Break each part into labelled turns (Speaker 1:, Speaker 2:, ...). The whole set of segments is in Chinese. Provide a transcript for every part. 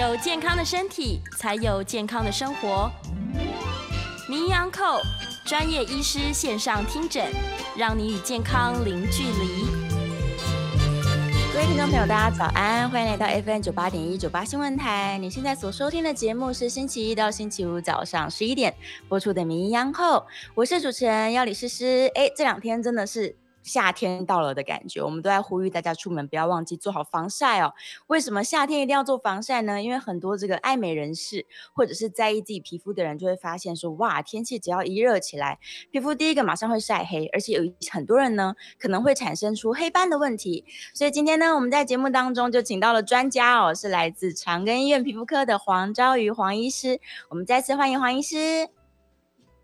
Speaker 1: 有健康的身体，才有健康的生活。名医安扣专业医师线上听诊，让你与健康零距离。
Speaker 2: 各位听众朋友，大家早安，欢迎来到 FM 九八点一九八新闻台。你现在所收听的节目是星期一到星期五早上十一点播出的《名医央后》，我是主持人要李诗诗。哎，这两天真的是。夏天到了的感觉，我们都在呼吁大家出门不要忘记做好防晒哦。为什么夏天一定要做防晒呢？因为很多这个爱美人士或者是在意自己皮肤的人，就会发现说，哇，天气只要一热起来，皮肤第一个马上会晒黑，而且有很多人呢可能会产生出黑斑的问题。所以今天呢，我们在节目当中就请到了专家哦，是来自长庚医院皮肤科的黄昭瑜黄医师。我们再次欢迎黄医师。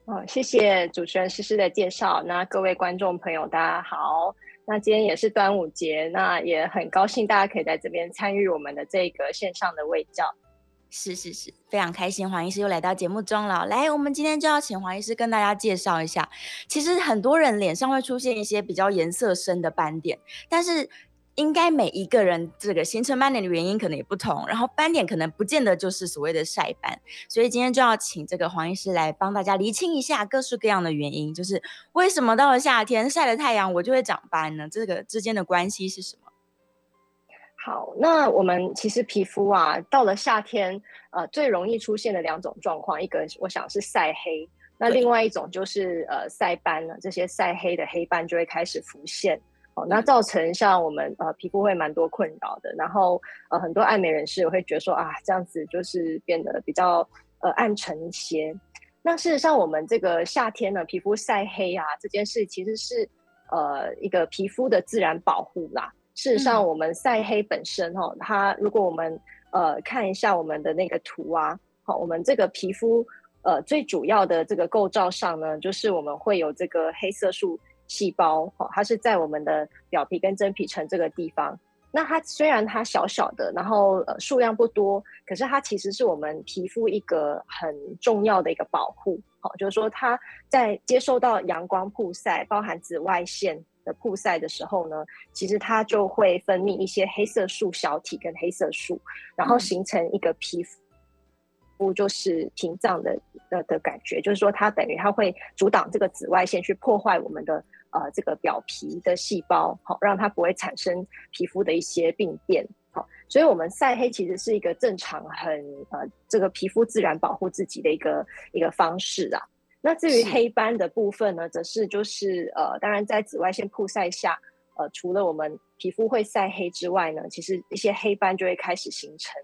Speaker 3: 哦，谢谢主持人诗诗的介绍。那各位观众朋友，大家好。那今天也是端午节，那也很高兴大家可以在这边参与我们的这个线上的卫教。
Speaker 2: 是是是，非常开心，黄医师又来到节目中了。来，我们今天就要请黄医师跟大家介绍一下。其实很多人脸上会出现一些比较颜色深的斑点，但是。应该每一个人这个形成斑点的原因可能也不同，然后斑点可能不见得就是所谓的晒斑，所以今天就要请这个黄医师来帮大家厘清一下各式各样的原因，就是为什么到了夏天晒了太阳我就会长斑呢？这个之间的关系是什么？
Speaker 3: 好，那我们其实皮肤啊，到了夏天，呃，最容易出现的两种状况，一个我想是晒黑，那另外一种就是呃晒斑了，这些晒黑的黑斑就会开始浮现。哦，那造成像我们呃皮肤会蛮多困扰的，然后呃很多爱美人士会觉得说啊这样子就是变得比较呃暗沉一些。那事实上我们这个夏天呢皮肤晒黑啊这件事其实是呃一个皮肤的自然保护啦。事实上我们晒黑本身哦，它如果我们呃看一下我们的那个图啊，好，我们这个皮肤呃最主要的这个构造上呢，就是我们会有这个黑色素。细胞哈，它是在我们的表皮跟真皮层这个地方。那它虽然它小小的，然后呃数量不多，可是它其实是我们皮肤一个很重要的一个保护。好，就是说它在接受到阳光曝晒，包含紫外线的曝晒的时候呢，其实它就会分泌一些黑色素小体跟黑色素，然后形成一个皮肤。肤就是屏障的的的感觉，就是说它等于它会阻挡这个紫外线去破坏我们的呃这个表皮的细胞，好让它不会产生皮肤的一些病变，好，所以我们晒黑其实是一个正常很呃这个皮肤自然保护自己的一个一个方式啊。那至于黑斑的部分呢，则是就是呃当然在紫外线曝晒下，呃除了我们皮肤会晒黑之外呢，其实一些黑斑就会开始形成。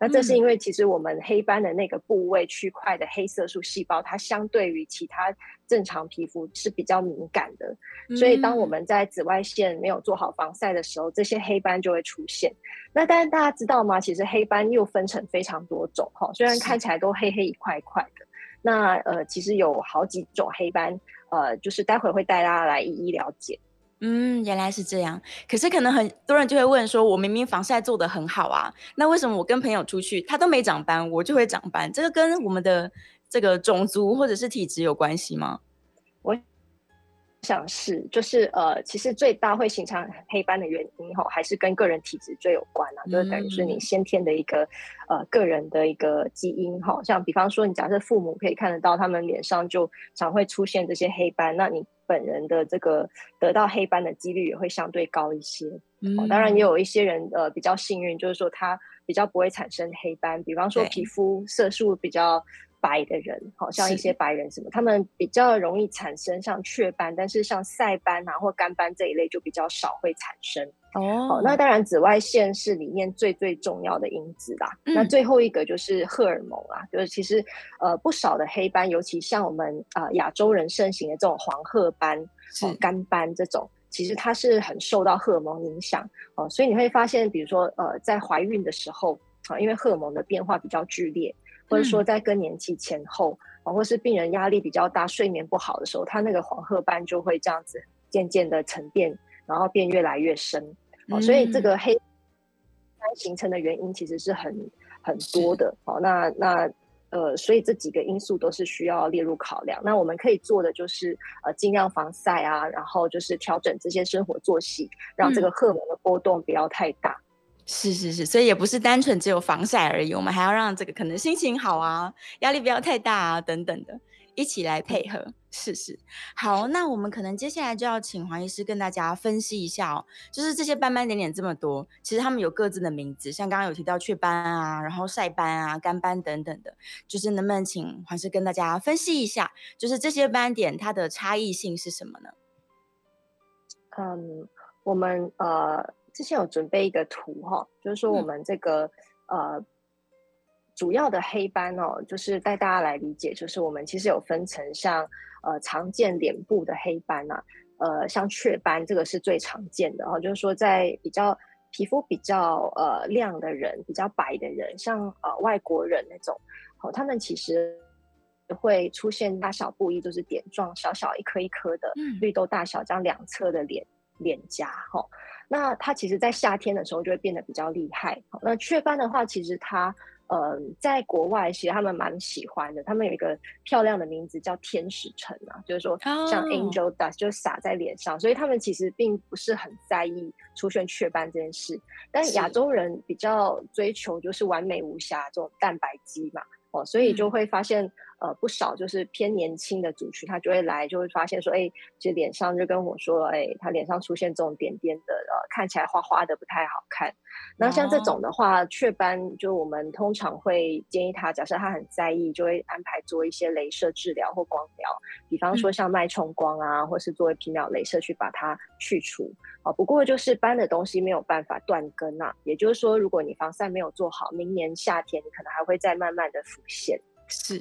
Speaker 3: 那这是因为，其实我们黑斑的那个部位区块的黑色素细胞，它相对于其他正常皮肤是比较敏感的，所以当我们在紫外线没有做好防晒的时候，这些黑斑就会出现。那但是大家知道吗？其实黑斑又分成非常多种哈，虽然看起来都黑黑一块一块的，那呃，其实有好几种黑斑，呃，就是待会会带大家来一一了解。
Speaker 2: 嗯，原来是这样。可是可能很多人就会问说，我明明防晒做的很好啊，那为什么我跟朋友出去，他都没长斑，我就会长斑？这个跟我们的这个种族或者是体质有关系吗？
Speaker 3: 我。想是就是呃，其实最大会形成黑斑的原因哈，还是跟个人体质最有关啊，就是等于是你先天的一个呃个人的一个基因哈。像比方说，你假设父母可以看得到他们脸上就常会出现这些黑斑，那你本人的这个得到黑斑的几率也会相对高一些。嗯，当然也有一些人呃比较幸运，就是说他比较不会产生黑斑，比方说皮肤色素比较。白的人，好像一些白人什么，他们比较容易产生像雀斑，但是像晒斑啊或干斑这一类就比较少会产生。哦，那当然紫外线是里面最最重要的因子啦。那最后一个就是荷尔蒙啊，就是其实呃不少的黑斑，尤其像我们啊亚洲人盛行的这种黄褐斑、干斑这种，其实它是很受到荷尔蒙影响哦。所以你会发现，比如说呃在怀孕的时候啊，因为荷尔蒙的变化比较剧烈。或者说在更年期前后啊，或是病人压力比较大、睡眠不好的时候，他那个黄褐斑就会这样子渐渐的沉淀，然后变越来越深。哦，所以这个黑斑形成的原因其实是很很多的。哦，那那呃，所以这几个因素都是需要列入考量。那我们可以做的就是呃，尽量防晒啊，然后就是调整这些生活作息，让这个荷尔蒙的波动不要太大。
Speaker 2: 是是是，所以也不是单纯只有防晒而已，我们还要让这个可能心情好啊，压力不要太大啊，等等的，一起来配合。是是，好，那我们可能接下来就要请黄医师跟大家分析一下哦，就是这些斑斑点点这么多，其实他们有各自的名字，像刚刚有提到雀斑啊，然后晒斑啊、干斑等等的，就是能不能请黄师跟大家分析一下，就是这些斑点它的差异性是什么呢？
Speaker 3: 嗯，我们呃之前有准备一个图哈，就是说我们这个呃。主要的黑斑哦，就是带大家来理解，就是我们其实有分成像呃常见脸部的黑斑啊，呃像雀斑这个是最常见的哈，就是说在比较皮肤比较呃亮的人，比较白的人，像呃外国人那种，哦他们其实会出现大小不一，就是点状小小一颗一颗的绿豆大小，这样两侧的脸脸颊哈，那它其实在夏天的时候就会变得比较厉害。那雀斑的话，其实它呃，在国外其实他们蛮喜欢的，他们有一个漂亮的名字叫天使尘啊，就是说像 angel dust 就撒在脸上，所以他们其实并不是很在意出现雀斑这件事。但亚洲人比较追求就是完美无瑕这种蛋白肌嘛，哦，所以就会发现。呃，不少就是偏年轻的族群，他就会来，就会发现说，哎，这脸上就跟我说，哎，他脸上出现这种点点的，呃，看起来花花的，不太好看。那像这种的话，雀斑，就我们通常会建议他，假设他很在意，就会安排做一些镭射治疗或光疗，比方说像脉冲光啊，或是作为皮秒镭射去把它去除。哦，不过就是斑的东西没有办法断根啊，也就是说，如果你防晒没有做好，明年夏天你可能还会再慢慢的浮现。
Speaker 2: 是。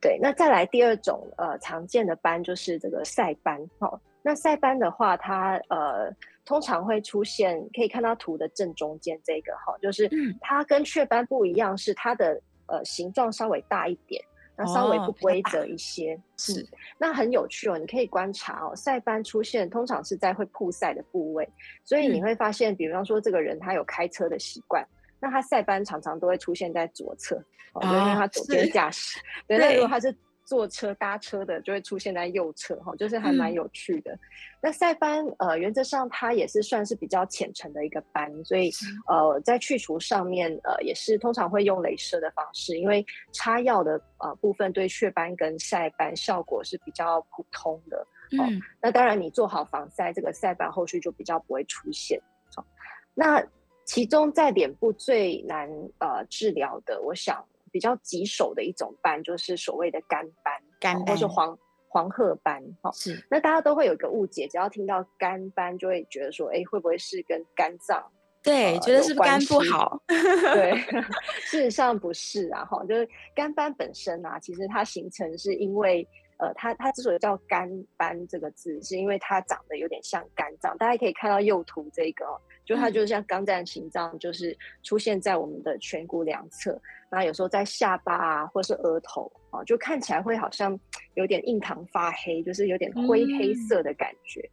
Speaker 3: 对，那再来第二种呃常见的斑就是这个晒斑哦。那晒斑的话，它呃通常会出现，可以看到图的正中间这个哈，就是它跟雀斑不一样，是它的呃形状稍微大一点，那稍微不规则一些。
Speaker 2: 是，
Speaker 3: 那很有趣哦，你可以观察哦，晒斑出现通常是在会曝晒的部位，所以你会发现，比方说这个人他有开车的习惯。那他晒斑常常都会出现在左侧，哦，因为它左边驾驶。对，那如果他是坐车搭车的，就会出现在右侧，哈，就是还蛮有趣的。那晒斑，呃，原则上它也是算是比较浅层的一个斑，所以呃，在去除上面，呃，也是通常会用镭射的方式，因为擦药的呃部分对雀斑跟晒斑效果是比较普通的。嗯，那当然你做好防晒，这个晒斑后续就比较不会出现。好，那。其中在脸部最难呃治疗的，我想比较棘手的一种斑，就是所谓的干斑，
Speaker 2: 干
Speaker 3: 或是黄黄褐斑。哈，
Speaker 2: 是。
Speaker 3: 那大家都会有一个误解，只要听到干斑，就会觉得说，哎，会不会是跟肝脏？
Speaker 2: 对，觉得是肝不好。
Speaker 3: 对，事实上不是啊，哈，就是肝斑本身啊，其实它形成是因为。呃，它它之所以叫肝斑这个字，是因为它长得有点像肝脏。大家可以看到右图这个，就它就是像肝脏形状，就是出现在我们的颧骨两侧。那有时候在下巴啊，或是额头啊，就看起来会好像有点印堂发黑，就是有点灰黑色的感觉。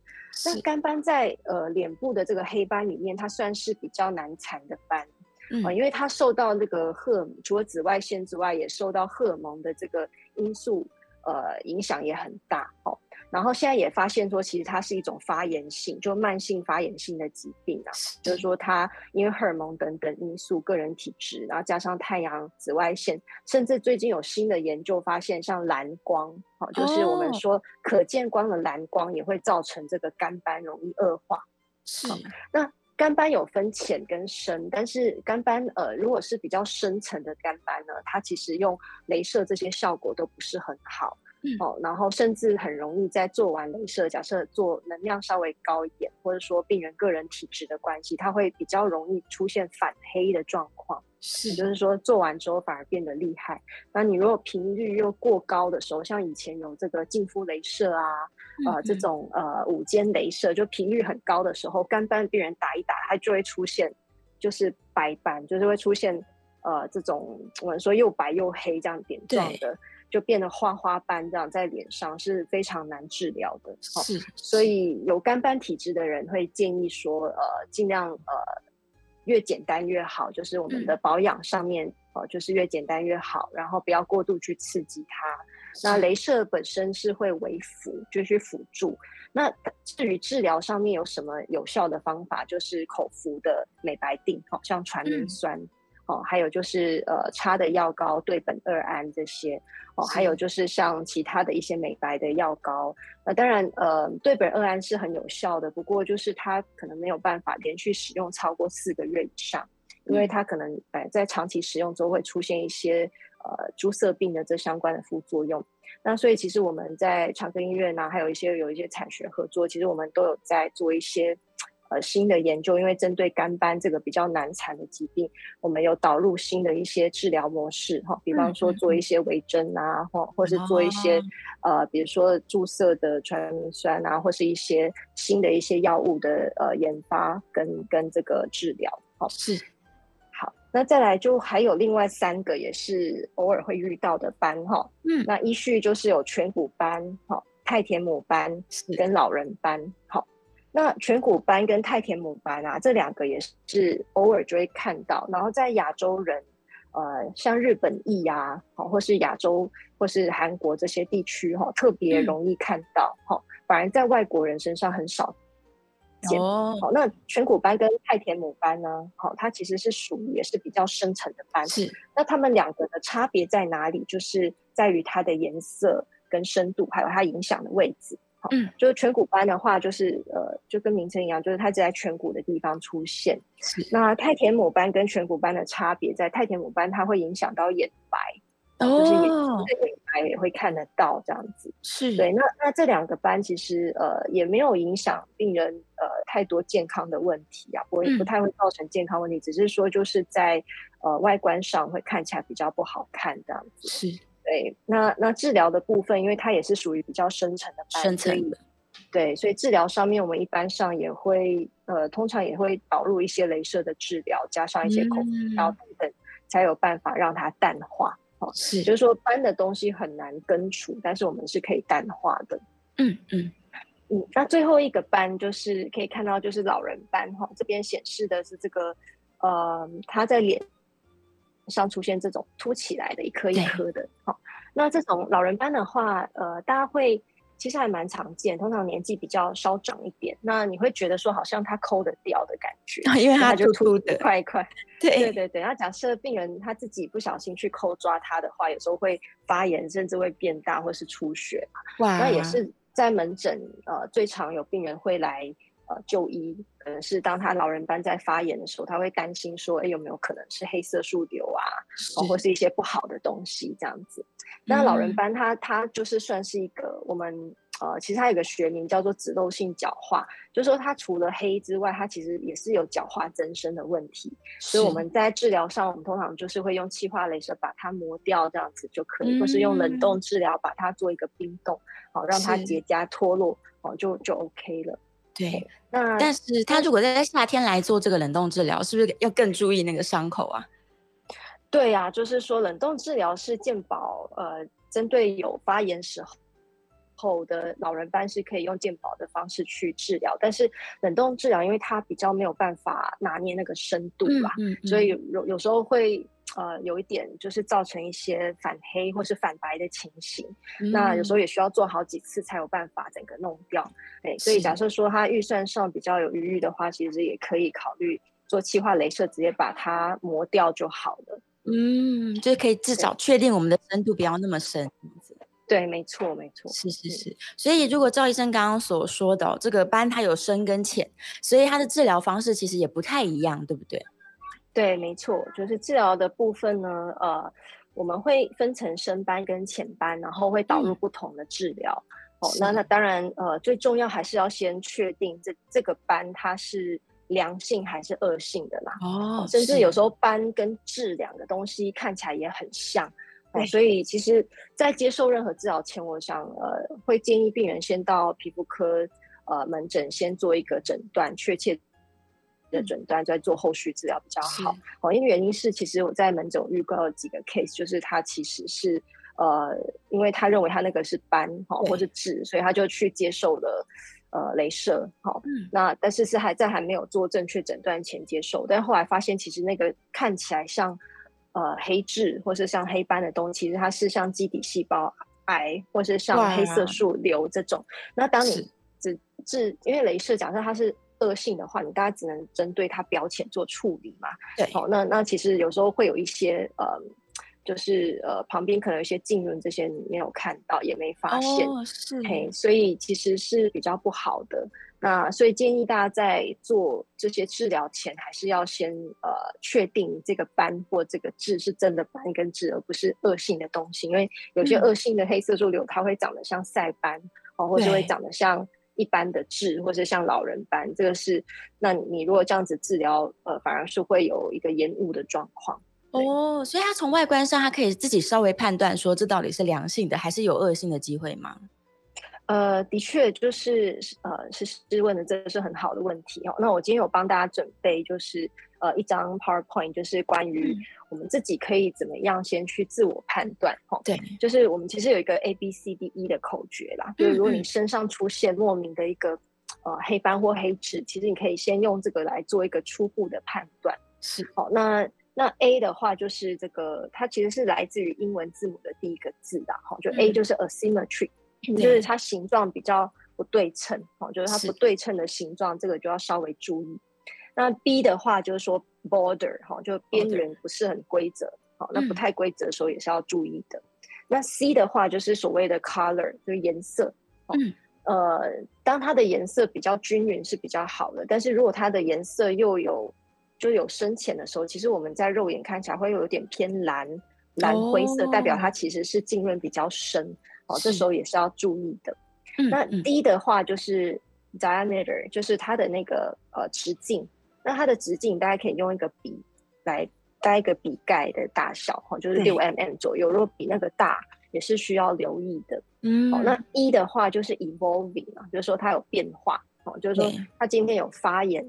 Speaker 3: 那肝斑在呃脸部的这个黑斑里面，它算是比较难缠的斑啊，因为它受到那个荷除了紫外线之外，也受到荷尔蒙的这个因素。呃，影响也很大哦。然后现在也发现说，其实它是一种发炎性，就慢性发炎性的疾病啊。就是说，它因为荷尔蒙等等因素、个人体质，然后加上太阳紫外线，甚至最近有新的研究发现，像蓝光，哦，就是我们说可见光的蓝光，也会造成这个肝斑容易恶化。
Speaker 2: 是。
Speaker 3: 那肝斑有分浅跟深，但是肝斑呃，如果是比较深层的肝斑呢，它其实用镭射这些效果都不是很好。哦，然后甚至很容易在做完镭射，假设做能量稍微高一点，或者说病人个人体质的关系，它会比较容易出现反黑的状况。
Speaker 2: 是，
Speaker 3: 就是说做完之后反而变得厉害。那你如果频率又过高的时候，像以前有这个净肤镭射啊，呃，这种呃午间镭射，就频率很高的时候，肝斑病人打一打，它就会出现就是白斑，就是会出现呃这种我们说又白又黑这样点状的。就变得花花斑这样在脸上是非常难治疗的，
Speaker 2: 是，
Speaker 3: 所以有干斑体质的人会建议说，呃，尽量呃越简单越好，就是我们的保养上面，呃，就是越简单越好，然后不要过度去刺激它。那镭射本身是会为辅，就是辅助。那至于治疗上面有什么有效的方法，就是口服的美白定，好像传明酸，哦，还有就是呃擦的药膏对苯二胺这些，哦，还有就是像其他的一些美白的药膏。那当然，呃，对苯二胺是很有效的，不过就是它可能没有办法连续使用超过四个月以上，因为它可能呃在长期使用之后会出现一些呃猪色病的这相关的副作用。那所以其实我们在长庚医院呢，还有一些有一些产学合作，其实我们都有在做一些呃新的研究，因为针对肝斑这个比较难缠的疾病，我们有导入新的一些治疗模式哈，比方说做一些微针啊，或或是做一些呃，比如说注射的传明酸啊，或是一些新的一些药物的呃研发跟跟这个治疗，
Speaker 2: 好是。
Speaker 3: 那再来就还有另外三个也是偶尔会遇到的斑哈，嗯，那依序就是有颧骨斑、哈太田母斑跟老人斑，好，那颧骨斑跟太田母斑啊，这两个也是偶尔就会看到，然后在亚洲人，呃，像日本裔呀，好，或是亚洲或是韩国这些地区哈，特别容易看到，哈，反而在外国人身上很少。哦，好，那颧骨斑跟太田母斑呢？好，它其实是属于也是比较深层的斑。
Speaker 2: 是，
Speaker 3: 那它们两个的差别在哪里？就是在于它的颜色跟深度，还有它影响的位置。嗯，就是颧骨斑的话，就是呃，就跟名称一样，就是它只在颧骨的地方出现。
Speaker 2: 是，
Speaker 3: 那太田母斑跟颧骨斑的差别在太田母斑，它会影响到眼白。就是眼眼白也会看得到这样子，
Speaker 2: 是
Speaker 3: 对。那那这两个斑其实呃也没有影响病人呃太多健康的问题啊，不会不太会造成健康问题，只是说就是在呃外观上会看起来比较不好看这样子。
Speaker 2: 是
Speaker 3: 对。那那治疗的部分，因为它也是属于比较深层的
Speaker 2: 斑，深层的，
Speaker 3: 对，所以治疗上面我们一般上也会呃通常也会导入一些镭射的治疗，加上一些口服药等等，才有办法让它淡化。
Speaker 2: 是，
Speaker 3: 就是说斑的东西很难根除，但是我们是可以淡化的。
Speaker 2: 嗯嗯
Speaker 3: 嗯。那最后一个斑就是可以看到，就是老人斑哈，这边显示的是这个呃，他在脸上出现这种凸起来的一颗一颗的。好，那这种老人斑的话，呃，大家会。其实还蛮常见，通常年纪比较稍长一点，那你会觉得说好像他抠得掉的感觉，
Speaker 2: 因为
Speaker 3: 他就
Speaker 2: 凸的
Speaker 3: 块一块。
Speaker 2: 对
Speaker 3: 对对对，那假设病人他自己不小心去抠抓它的话，有时候会发炎，甚至会变大或是出血嘛。哇，那也是在门诊呃最常有病人会来呃就医，可能是当他老人斑在发炎的时候，他会担心说，哎有没有可能是黑色素瘤啊，或是一些不好的东西这样子。那老人斑，它它就是算是一个我们呃，其实它有个学名叫做脂漏性角化，就是说它除了黑之外，它其实也是有角化增生的问题。所以我们在治疗上，我们通常就是会用气化镭射把它磨掉，这样子就可以，或是用冷冻治疗把它做一个冰冻，好让它结痂脱落，哦就就 OK 了。
Speaker 2: 对，那但是他如果在夏天来做这个冷冻治疗，是不是要更注意那个伤口啊？
Speaker 3: 对呀，就是说冷冻治疗是健保，呃，针对有发炎时候后的老人斑是可以用健保的方式去治疗，但是冷冻治疗因为它比较没有办法拿捏那个深度吧，所以有有时候会呃有一点就是造成一些反黑或是反白的情形，那有时候也需要做好几次才有办法整个弄掉。哎，所以假设说他预算上比较有余裕的话，其实也可以考虑做气化镭射，直接把它磨掉就好了。
Speaker 2: 嗯，就可以至少确定我们的深度不要那么深。
Speaker 3: 对，没错，没错，
Speaker 2: 是是是。所以如果赵医生刚刚所说的这个斑，它有深跟浅，所以它的治疗方式其实也不太一样，对不对？
Speaker 3: 对，没错，就是治疗的部分呢，呃，我们会分成深斑跟浅斑，然后会导入不同的治疗。哦，那那当然，呃，最重要还是要先确定这这个斑它是。良性还是恶性的啦？哦，甚至有时候斑跟痣两个东西看起来也很像，所以其实，在接受任何治疗前，我想呃会建议病人先到皮肤科呃门诊先做一个诊断，确切的诊断再做后续治疗比较好。哦，因为原因是其实我在门诊遇到几个 case，就是他其实是呃因为他认为他那个是斑哈或者痣，所以他就去接受了。呃，镭射好，那但是是还在还没有做正确诊断前接受，但后来发现其实那个看起来像呃黑痣或是像黑斑的东西，其实它是像基底细胞癌，或是像黑色素瘤这种。那当你只治，因为镭射假设它是恶性的话，你大概只能针对它表浅做处理嘛。
Speaker 2: 对，
Speaker 3: 好，那那其实有时候会有一些呃。就是呃，旁边可能有一些浸润，这些你没有看到，也没发现，
Speaker 2: 是
Speaker 3: 嘿，所以其实是比较不好的。那所以建议大家在做这些治疗前，还是要先呃确定这个斑或这个痣是真的斑跟痣，而不是恶性的东西。因为有些恶性的黑色素瘤，它会长得像晒斑哦，或者会长得像一般的治，或是像老人般。这个是，那你如果这样子治疗，呃，反而是会有一个延误的状况。
Speaker 2: 哦，所以他从外观上，他可以自己稍微判断说，这到底是良性的还是有恶性的机会吗？
Speaker 3: 呃，的确，就是呃，是是问的，这是很好的问题哦。那我今天有帮大家准备，就是呃，一张 PowerPoint，就是关于我们自己可以怎么样先去自我判断哦。
Speaker 2: 对，
Speaker 3: 就是我们其实有一个 A B C D E 的口诀啦，就是如果你身上出现莫名的一个呃黑斑或黑痣，其实你可以先用这个来做一个初步的判断。
Speaker 2: 是，
Speaker 3: 好，那。那 A 的话就是这个，它其实是来自于英文字母的第一个字的，哈，就 A 就是 asymmetry，就是它形状比较不对称，哈，就是它不对称的形状，这个就要稍微注意。那 B 的话就是说 border，哈，就边缘不是很规则，好，那不太规则的时候也是要注意的。那 C 的话就是所谓的 color，就是颜色，嗯，呃，当它的颜色比较均匀是比较好的，但是如果它的颜色又有就有深浅的时候，其实我们在肉眼看起来会有点偏蓝蓝灰色，代表它其实是浸润比较深哦。这时候也是要注意的。那 D 的话就是 diameter，就是它的那个呃直径。那它的直径大家可以用一个笔来带一个笔盖的大小哈，就是六 mm 左右。如果比那个大，也是需要留意的。嗯，好，那 E 的话就是 evolving 啊，就是说它有变化哦，就是说它今天有发炎。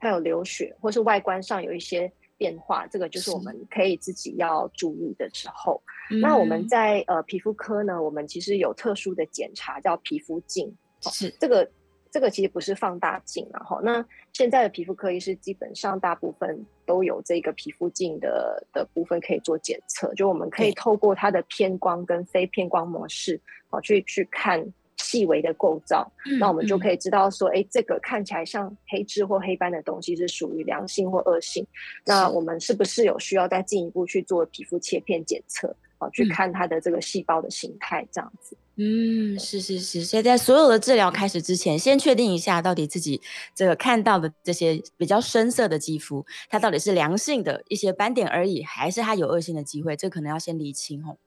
Speaker 3: 它有流血，或是外观上有一些变化，这个就是我们可以自己要注意的时候。那我们在呃皮肤科呢，我们其实有特殊的检查，叫皮肤镜。
Speaker 2: 是。
Speaker 3: 这个这个其实不是放大镜，然后那现在的皮肤科医师基本上大部分都有这个皮肤镜的的部分可以做检测，就我们可以透过它的偏光跟非偏光模式，好去去看。细微的构造，那我们就可以知道说，哎，这个看起来像黑痣或黑斑的东西是属于良性或恶性。那我们是不是有需要再进一步去做皮肤切片检测啊？去看它的这个细胞的形态，这样子。
Speaker 2: 嗯，是是是。所以在所有的治疗开始之前，先确定一下到底自己这个看到的这些比较深色的肌肤，它到底是良性的一些斑点而已，还是它有恶性的机会？这可能要先理清哦。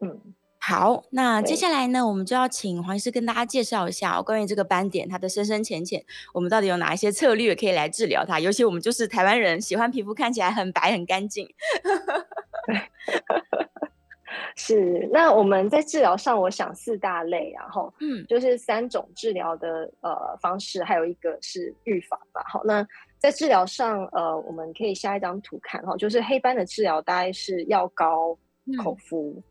Speaker 2: 嗯。好，那接下来呢，我们就要请黄医师跟大家介绍一下关于这个斑点它的深深浅浅，我们到底有哪一些策略可以来治疗它？尤其我们就是台湾人，喜欢皮肤看起来很白很干净。
Speaker 3: 是，那我们在治疗上，我想四大类，然后嗯，就是三种治疗的呃方式，还有一个是预防吧。好，那在治疗上，呃，我们可以下一张图看哈，就是黑斑的治疗大概是药膏、口服。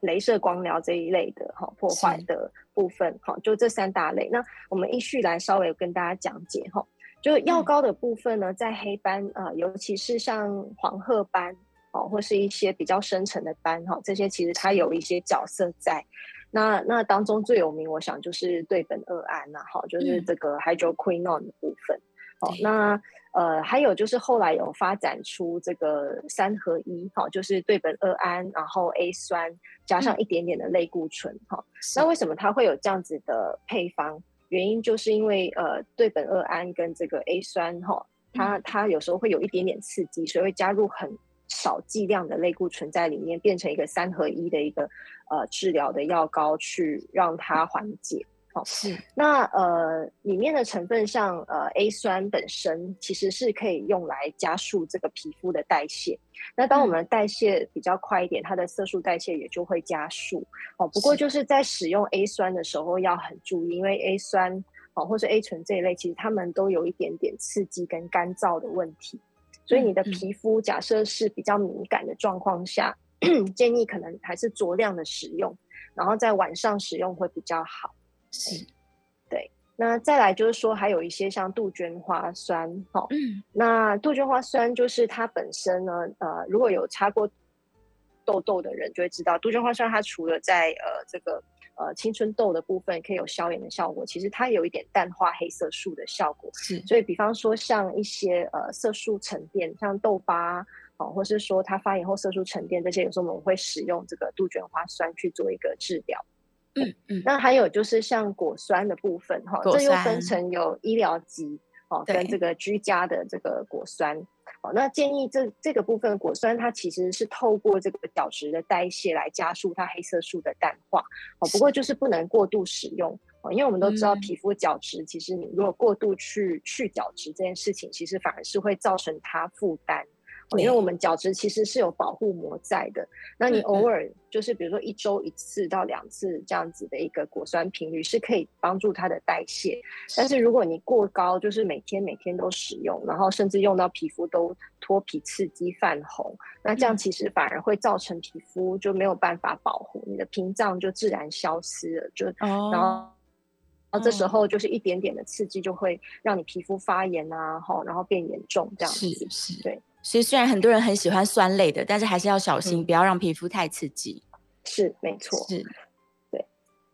Speaker 3: 镭射光疗这一类的哈破坏的部分哈，就这三大类。那我们依序来稍微跟大家讲解哈。就药膏的部分呢，在黑斑啊，尤其是像黄褐斑哦，或是一些比较深层的斑哈，这些其实它有一些角色在。那那当中最有名，我想就是对苯二胺呐，哈，就是这个 hydroquinone 的部分。哦，那呃，还有就是后来有发展出这个三合一，哈，就是对苯二胺，然后 A 酸加上一点点的类固醇，哈。那为什么它会有这样子的配方？原因就是因为呃，对苯二胺跟这个 A 酸，哈，它它有时候会有一点点刺激，所以会加入很少剂量的类固醇在里面，变成一个三合一的一个呃治疗的药膏，去让它缓解。
Speaker 2: 哦是，
Speaker 3: 那呃，里面的成分像呃 A 酸本身其实是可以用来加速这个皮肤的代谢。那当我们代谢比较快一点，它的色素代谢也就会加速。哦，不过就是在使用 A 酸的时候要很注意，因为 A 酸哦或是 A 醇这一类，其实它们都有一点点刺激跟干燥的问题。所以你的皮肤假设是比较敏感的状况下，建议可能还是酌量的使用，然后在晚上使用会比较好。
Speaker 2: 是，
Speaker 3: 对，那再来就是说，还有一些像杜鹃花酸，哈，嗯，那杜鹃花酸就是它本身呢，呃，如果有擦过痘痘的人就会知道，杜鹃花酸它除了在呃这个呃青春痘的部分可以有消炎的效果，其实它有一点淡化黑色素的效果。
Speaker 2: 是，
Speaker 3: 所以比方说像一些呃色素沉淀，像痘疤哦，或是说它发炎后色素沉淀这些，有时候我们会使用这个杜鹃花酸去做一个治疗。
Speaker 2: 嗯嗯，
Speaker 3: 那还有就是像果酸的部分哈，这又分成有医疗级哦，跟这个居家的这个果酸哦。那建议这这个部分果酸，它其实是透过这个角质的代谢来加速它黑色素的淡化哦。不过就是不能过度使用哦，因为我们都知道皮肤角质，其实你如果过度去去角质这件事情，其实反而是会造成它负担。因为我们角质其实是有保护膜在的，那你偶尔就是比如说一周一次到两次这样子的一个果酸频率是可以帮助它的代谢，但是如果你过高，就是每天每天都使用，然后甚至用到皮肤都脱皮、刺激、泛红，那这样其实反而会造成皮肤就没有办法保护，你的屏障就自然消失了，就然后然后这时候就是一点点的刺激就会让你皮肤发炎啊，吼，然后变严重这样子，
Speaker 2: 是，
Speaker 3: 对。
Speaker 2: 所以虽然很多人很喜欢酸类的，但是还是要小心，不要让皮肤太刺激。
Speaker 3: 是，没错。
Speaker 2: 是，
Speaker 3: 对。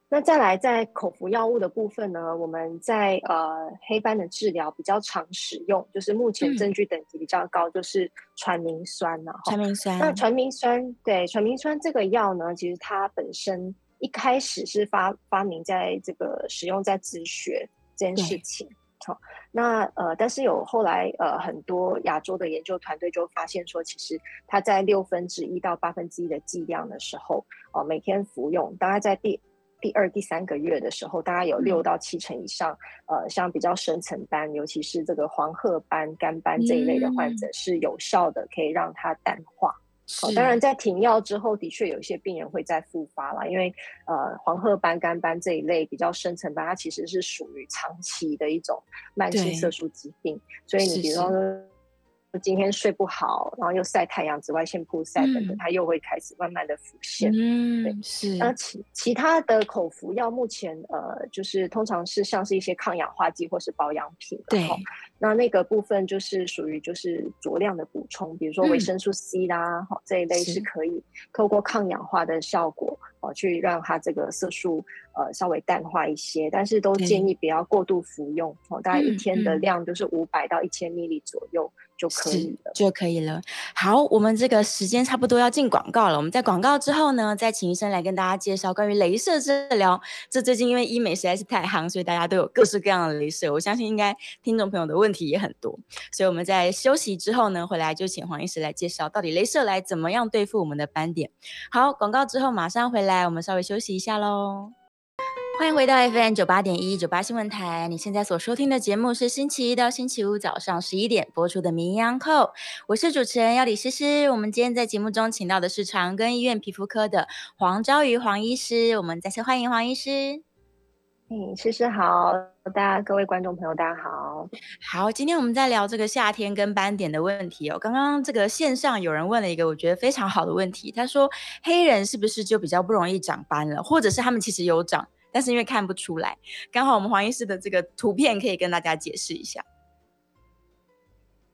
Speaker 3: 那再来，在口服药物的部分呢，我们在呃黑斑的治疗比较常使用，就是目前证据等级比较高，就是传明酸了。
Speaker 2: 传明酸。
Speaker 3: 那传明酸，对传明酸这个药呢，其实它本身一开始是发发明在这个使用在止血这件事情。好，那呃，但是有后来呃很多亚洲的研究团队就发现说，其实它在六分之一到八分之一的剂量的时候，哦，每天服用，大概在第第二、第三个月的时候，大概有六到七成以上，呃，像比较深层斑，尤其是这个黄褐斑、干斑这一类的患者，是有效的，可以让它淡化。哦，当然，在停药之后，的确有一些病人会再复发了，因为呃，黄褐斑、肝斑这一类比较深层斑，它其实是属于长期的一种慢性色素疾病，所以你比如说。今天睡不好，然后又晒太阳、紫外线曝晒等等，它又会开始慢慢的浮现。
Speaker 2: 嗯，是。
Speaker 3: 那其其他的口服药，目前呃，就是通常是像是一些抗氧化剂或是保养品。
Speaker 2: 对。
Speaker 3: 那那个部分就是属于就是酌量的补充，比如说维生素 C 啦，哈这一类是可以透过抗氧化的效果哦，去让它这个色素呃稍微淡化一些，但是都建议不要过度服用哦，大概一天的量就是五百到一千 ml 左右。就可以了，
Speaker 2: 就可以了。好，我们这个时间差不多要进广告了。我们在广告之后呢，再请医生来跟大家介绍关于镭射治疗。这最近因为医美实在是太夯，所以大家都有各式各样的镭射。我相信应该听众朋友的问题也很多，所以我们在休息之后呢，回来就请黄医师来介绍到底镭射来怎么样对付我们的斑点。好，广告之后马上回来，我们稍微休息一下喽。欢迎回到 FM 九八点一九八新闻台。你现在所收听的节目是星期一到星期五早上十一点播出的《名医央后》，我是主持人要李诗诗。我们今天在节目中请到的是长庚医院皮肤科的黄昭瑜黄医师。我们再次欢迎黄医师。
Speaker 3: 嗯，诗诗好，大家各位观众朋友大家好。
Speaker 2: 好，今天我们在聊这个夏天跟斑点的问题哦。刚刚这个线上有人问了一个我觉得非常好的问题，他说黑人是不是就比较不容易长斑了，或者是他们其实有长？但是因为看不出来，刚好我们黄医师的这个图片可以跟大家解释一下。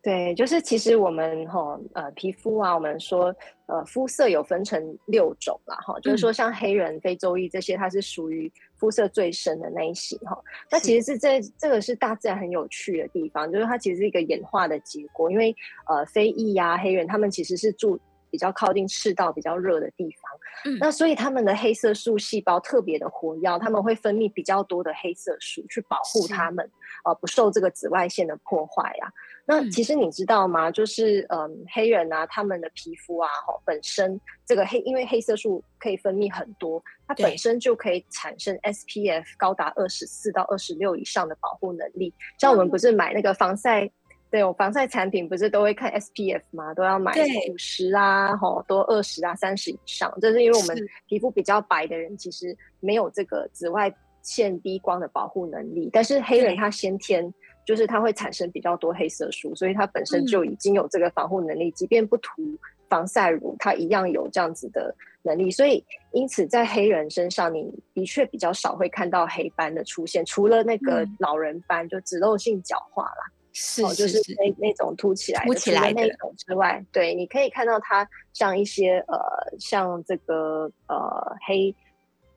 Speaker 3: 对，就是其实我们哈呃皮肤啊，我们说呃肤色有分成六种啦哈，就是说像黑人、非洲裔这些，它是属于肤色最深的那一型哈。那其实是这这个是大自然很有趣的地方，就是它其实是一个演化的结果，因为呃非裔呀黑人他们其实是住。比较靠近赤道、比较热的地方，那所以他们的黑色素细胞特别的活跃，他们会分泌比较多的黑色素去保护他们，呃，不受这个紫外线的破坏呀。那其实你知道吗？就是嗯，黑人啊，他们的皮肤啊，哈，本身这个黑，因为黑色素可以分泌很多，它本身就可以产生 SPF 高达二十四到二十六以上的保护能力。像我们不是买那个防晒。对，我防晒产品不是都会看 SPF 吗？都要买五十啊，吼，多二十啊，三十以上。这是因为我们皮肤比较白的人，其实没有这个紫外线低光的保护能力。但是黑人他先天就是他会产生比较多黑色素，所以他本身就已经有这个防护能力，即便不涂防晒乳，他一样有这样子的能力。所以因此在黑人身上，你的确比较少会看到黑斑的出现，除了那个老人斑，就脂漏性角化啦。
Speaker 2: 是
Speaker 3: 就是那那种凸起来
Speaker 2: 凸起来
Speaker 3: 的那种之外，对，你可以看到它像一些呃，像这个呃黑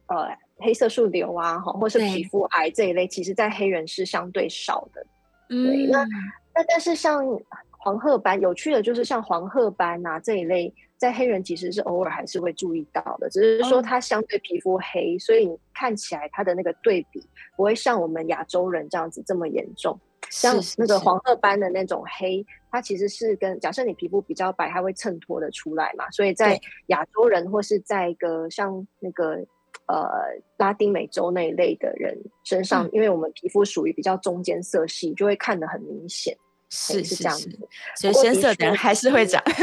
Speaker 3: 呃黑色素瘤啊，哈，或是皮肤癌这一类，其实在黑人是相对少的。对，那那但是像黄褐斑，有趣的就是像黄褐斑啊这一类，在黑人其实是偶尔还是会注意到的，只是说它相对皮肤黑，所以你看起来它的那个对比不会像我们亚洲人这样子这么严重。像那个黄褐斑的那种黑，它其实是跟假设你皮肤比较白，它会衬托的出来嘛。所以在亚洲人或是在一个像那个呃拉丁美洲那一类的人身上，因为我们皮肤属于比较中间色系，就会看得很明显。
Speaker 2: 是
Speaker 3: 是这样子，
Speaker 2: 所以深色的人还是会长。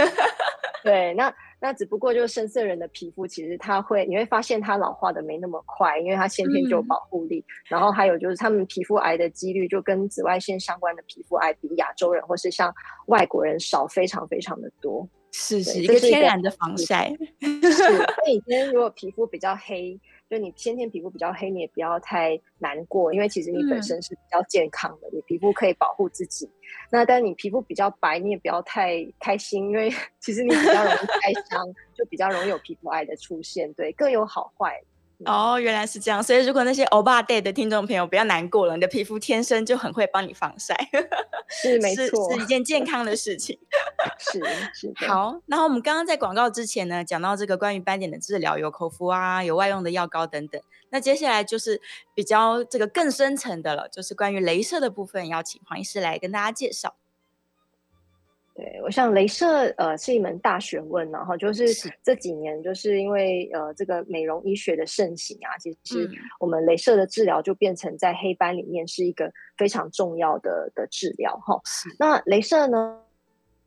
Speaker 3: 对，那。那只不过就是深色人的皮肤，其实他会你会发现它老化的没那么快，因为它先天就有保护力。然后还有就是他们皮肤癌的几率就跟紫外线相关的皮肤癌比亚洲人或是像外国人少非常非常的多。
Speaker 2: 是是一个天然的防晒。
Speaker 3: 是，所以你今天如果皮肤比较黑。就你先天皮肤比较黑，你也不要太难过，因为其实你本身是比较健康的，你皮肤可以保护自己。那但你皮肤比较白，你也不要太开心，因为 其实你比较容易 晒伤，就比较容易有皮肤癌的出现。对，各有好坏。
Speaker 2: 哦，原来是这样，所以如果那些欧巴 day 的听众朋友不要难过了，你的皮肤天生就很会帮你防晒，
Speaker 3: 是没错，
Speaker 2: 是一件健康的事情。
Speaker 3: 是是。
Speaker 2: 好，然后我们刚刚在广告之前呢，讲到这个关于斑点的治疗，有口服啊，有外用的药膏等等。那接下来就是比较这个更深层的了，就是关于镭射的部分，要请黄医师来跟大家介绍。
Speaker 3: 对，我想镭射呃是一门大学问，然后就是这几年就是因为呃这个美容医学的盛行啊，其实我们镭射的治疗就变成在黑斑里面是一个非常重要的的治疗哈。那镭射呢？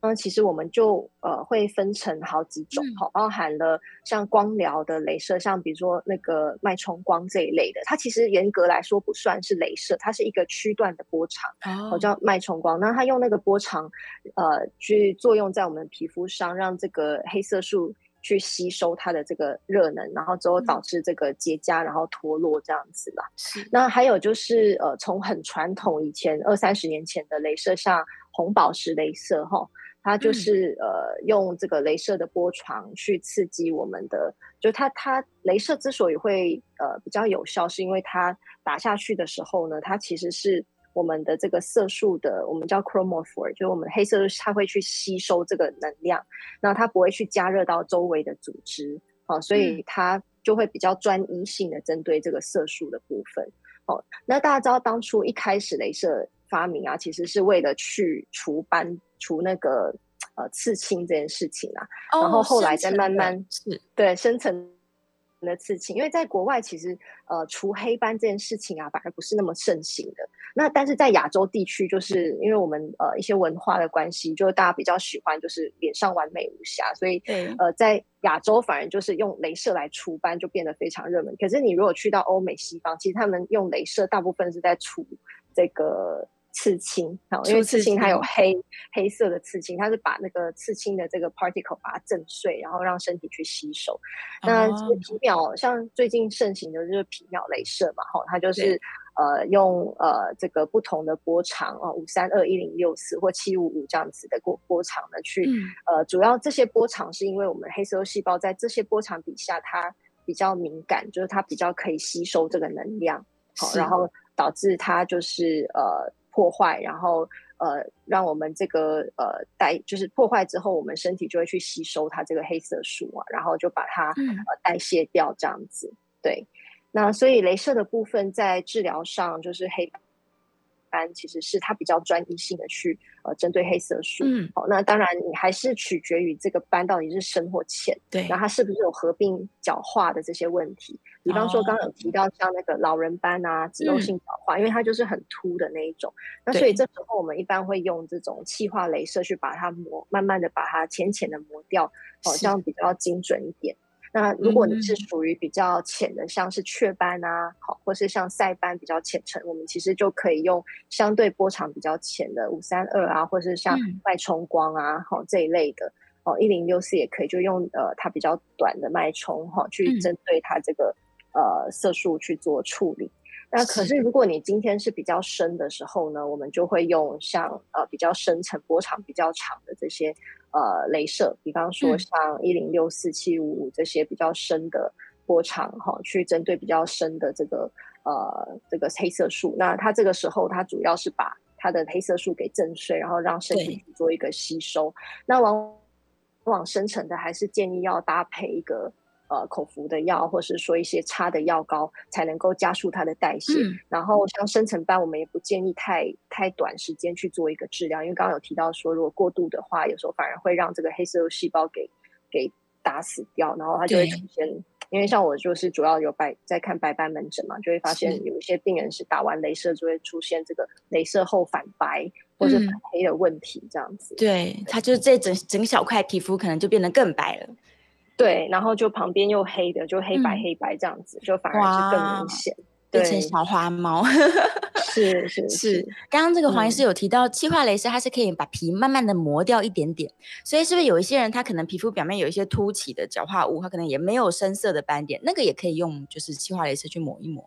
Speaker 3: 那其实我们就呃会分成好几种哈，包含了像光疗的镭射，像比如说那个脉冲光这一类的，它其实严格来说不算是镭射，它是一个区段的波长，哦，叫脉冲光。那它用那个波长呃去作用在我们皮肤上，让这个黑色素去吸收它的这个热能，然后之后导致这个结痂，然后脱落这样子啦。那还有就是呃从很传统以前二三十年前的镭射，像红宝石镭射哈。它就是呃，用这个镭射的波长去刺激我们的，就它它镭射之所以会呃比较有效，是因为它打下去的时候呢，它其实是我们的这个色素的，我们叫 chromophore，就是我们黑色它会去吸收这个能量，那它不会去加热到周围的组织，好，所以它就会比较专一性的针对这个色素的部分。哦，那大家知道当初一开始镭射发明啊，其实是为了去除斑。除那个呃刺青这件事情啊，然后后来再慢慢
Speaker 2: 是
Speaker 3: 对深层的刺青，因为在国外其实呃除黑斑这件事情啊反而不是那么盛行的。那但是在亚洲地区，就是因为我们呃一些文化的关系，就大家比较喜欢就是脸上完美无瑕，所以呃在亚洲反而就是用镭射来除斑就变得非常热门。可是你如果去到欧美西方，其实他们用镭射大部分是在除这个。刺青，好，因为刺青它有黑黑色的刺青，它是把那个刺青的这个 particle 把它震碎，然后让身体去吸收。那皮秒像最近盛行的就是皮秒镭射嘛，哈，它就是呃用呃这个不同的波长啊，五三二一零六四或七五五这样子的波波长呢，去呃主要这些波长是因为我们黑色素细胞在这些波长底下它比较敏感，就是它比较可以吸收这个能量，好，然后导致它就是呃。破坏，然后呃，让我们这个呃代就是破坏之后，我们身体就会去吸收它这个黑色素啊，然后就把它呃代谢掉这样子。对，那所以镭射的部分在治疗上就是黑。斑其实是它比较专一性的去呃针对黑色素，嗯，好，那当然你还是取决于这个斑到底是深或浅，
Speaker 2: 对，
Speaker 3: 然后它是不是有合并角化的这些问题，比方说刚刚有提到像那个老人斑啊，脂漏性角化，因为它就是很凸的那一种，那所以这时候我们一般会用这种气化镭射去把它磨，慢慢的把它浅浅的磨掉，哦，这样比较精准一点。那如果你是属于比较浅的，像是雀斑啊，好，或是像晒斑比较浅层，我们其实就可以用相对波长比较浅的五三二啊，或是像脉冲光啊，好这一类的，哦一零六四也可以，就用呃它比较短的脉冲哈，去针对它这个呃色素去做处理。那可是如果你今天是比较深的时候呢，我们就会用像呃比较深层波长比较长的这些呃镭射，比方说像一零六四七五五这些比较深的波长哈，去针对比较深的这个呃这个黑色素。那它这个时候它主要是把它的黑色素给震碎，然后让身体去做一个吸收。那往往深层的还是建议要搭配一个呃口服的药，或是说一些擦的药膏，才能够加速它的代谢。然后像深层斑，我们也不建议太太短时间去做一个治疗，因为刚刚有提到说，如果过度的话，有时候反而会让这个黑色素细胞给给打死掉，然后它就会出现。因为像我就是主要有白在看白斑门诊嘛，就会发现有一些病人是打完镭射就会出现这个镭射后反白或者反黑的问题，这样子。
Speaker 2: 对，它就是这整整小块皮肤可能就变得更白了。
Speaker 3: 对，然后就旁边又黑的，就黑白黑白这样子，就反而是更明显。
Speaker 2: 变成小花猫，
Speaker 3: 是 是是。
Speaker 2: 刚刚这个黄医师有提到，气化镭射它是可以把皮慢慢的磨掉一点点，所以是不是有一些人他可能皮肤表面有一些凸起的角化物，他可能也没有深色的斑点，那个也可以用就是气化镭射去抹一抹。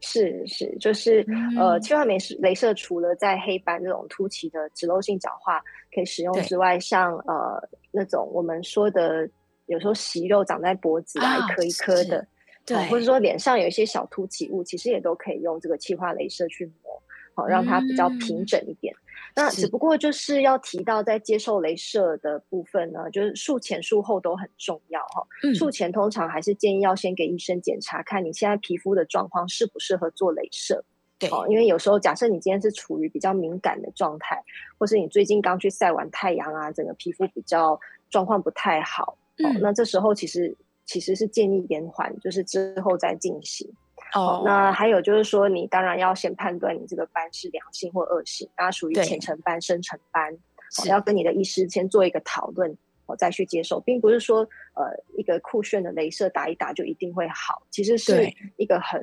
Speaker 3: 是是，就是呃，气化镭射镭射除了在黑斑这种凸起的脂漏性角化可以使用之外，像呃那种我们说的有时候息肉长在脖子啊，一颗一颗的。
Speaker 2: 对，
Speaker 3: 或者说脸上有一些小凸起物，其实也都可以用这个气化镭射去磨，好让它比较平整一点。那只不过就是要提到，在接受镭射的部分呢，就是术前术后都很重要哈。术前通常还是建议要先给医生检查，看你现在皮肤的状况适不适合做镭射。
Speaker 2: 对，
Speaker 3: 因为有时候假设你今天是处于比较敏感的状态，或是你最近刚去晒完太阳啊，整个皮肤比较状况不太好，哦，那这时候其实。其实是建议延缓，就是之后再进行。
Speaker 2: 哦，
Speaker 3: 那还有就是说，你当然要先判断你这个斑是良性或恶性，它属于浅层斑、深层斑，要跟你的医师先做一个讨论，我再去接受，并不是说呃一个酷炫的镭射打一打就一定会好，其实是一个很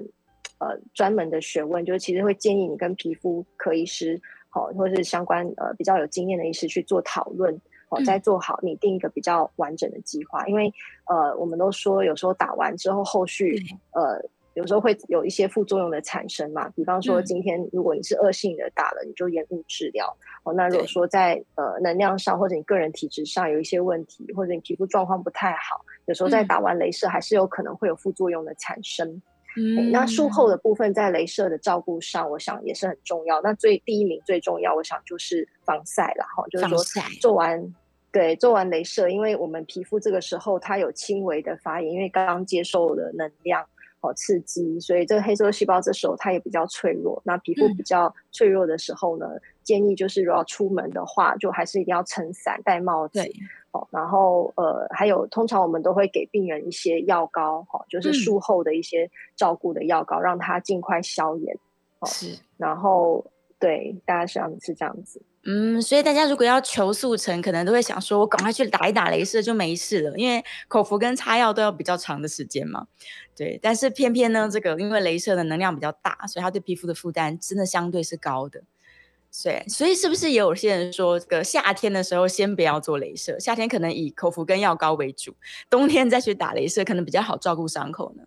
Speaker 3: 呃专门的学问，就是其实会建议你跟皮肤科医师，好或者是相关呃比较有经验的医师去做讨论。哦，再做好拟定一个比较完整的计划，因为呃，我们都说有时候打完之后，后续呃，有时候会有一些副作用的产生嘛。比方说，今天如果你是恶性的打了，你就延误治疗。哦，那如果说在呃能量上或者你个人体质上有一些问题，或者你皮肤状况不太好，有时候在打完镭射还是有可能会有副作用的产生。
Speaker 2: 嗯，
Speaker 3: 那术后的部分在镭射的照顾上，我想也是很重要。那最第一名最重要，我想就是防晒了哈，就是说做完。对，做完镭射，因为我们皮肤这个时候它有轻微的发炎，因为刚刚接受了能量哦刺激，所以这个黑色素细胞这时候它也比较脆弱。那皮肤比较脆弱的时候呢，建议就是如果要出门的话，就还是一定要撑伞、戴帽子。哦，然后呃，还有通常我们都会给病人一些药膏，哈，就是术后的一些照顾的药膏，让它尽快消炎。
Speaker 2: 是，
Speaker 3: 然后对，大家想是这样子。
Speaker 2: 嗯，所以大家如果要求速成，可能都会想说，我赶快去打一打镭射就没事了，因为口服跟擦药都要比较长的时间嘛。对，但是偏偏呢，这个因为镭射的能量比较大，所以它对皮肤的负担真的相对是高的。对，所以是不是也有些人说，这个夏天的时候先不要做镭射，夏天可能以口服跟药膏为主，冬天再去打镭射可能比较好照顾伤口呢？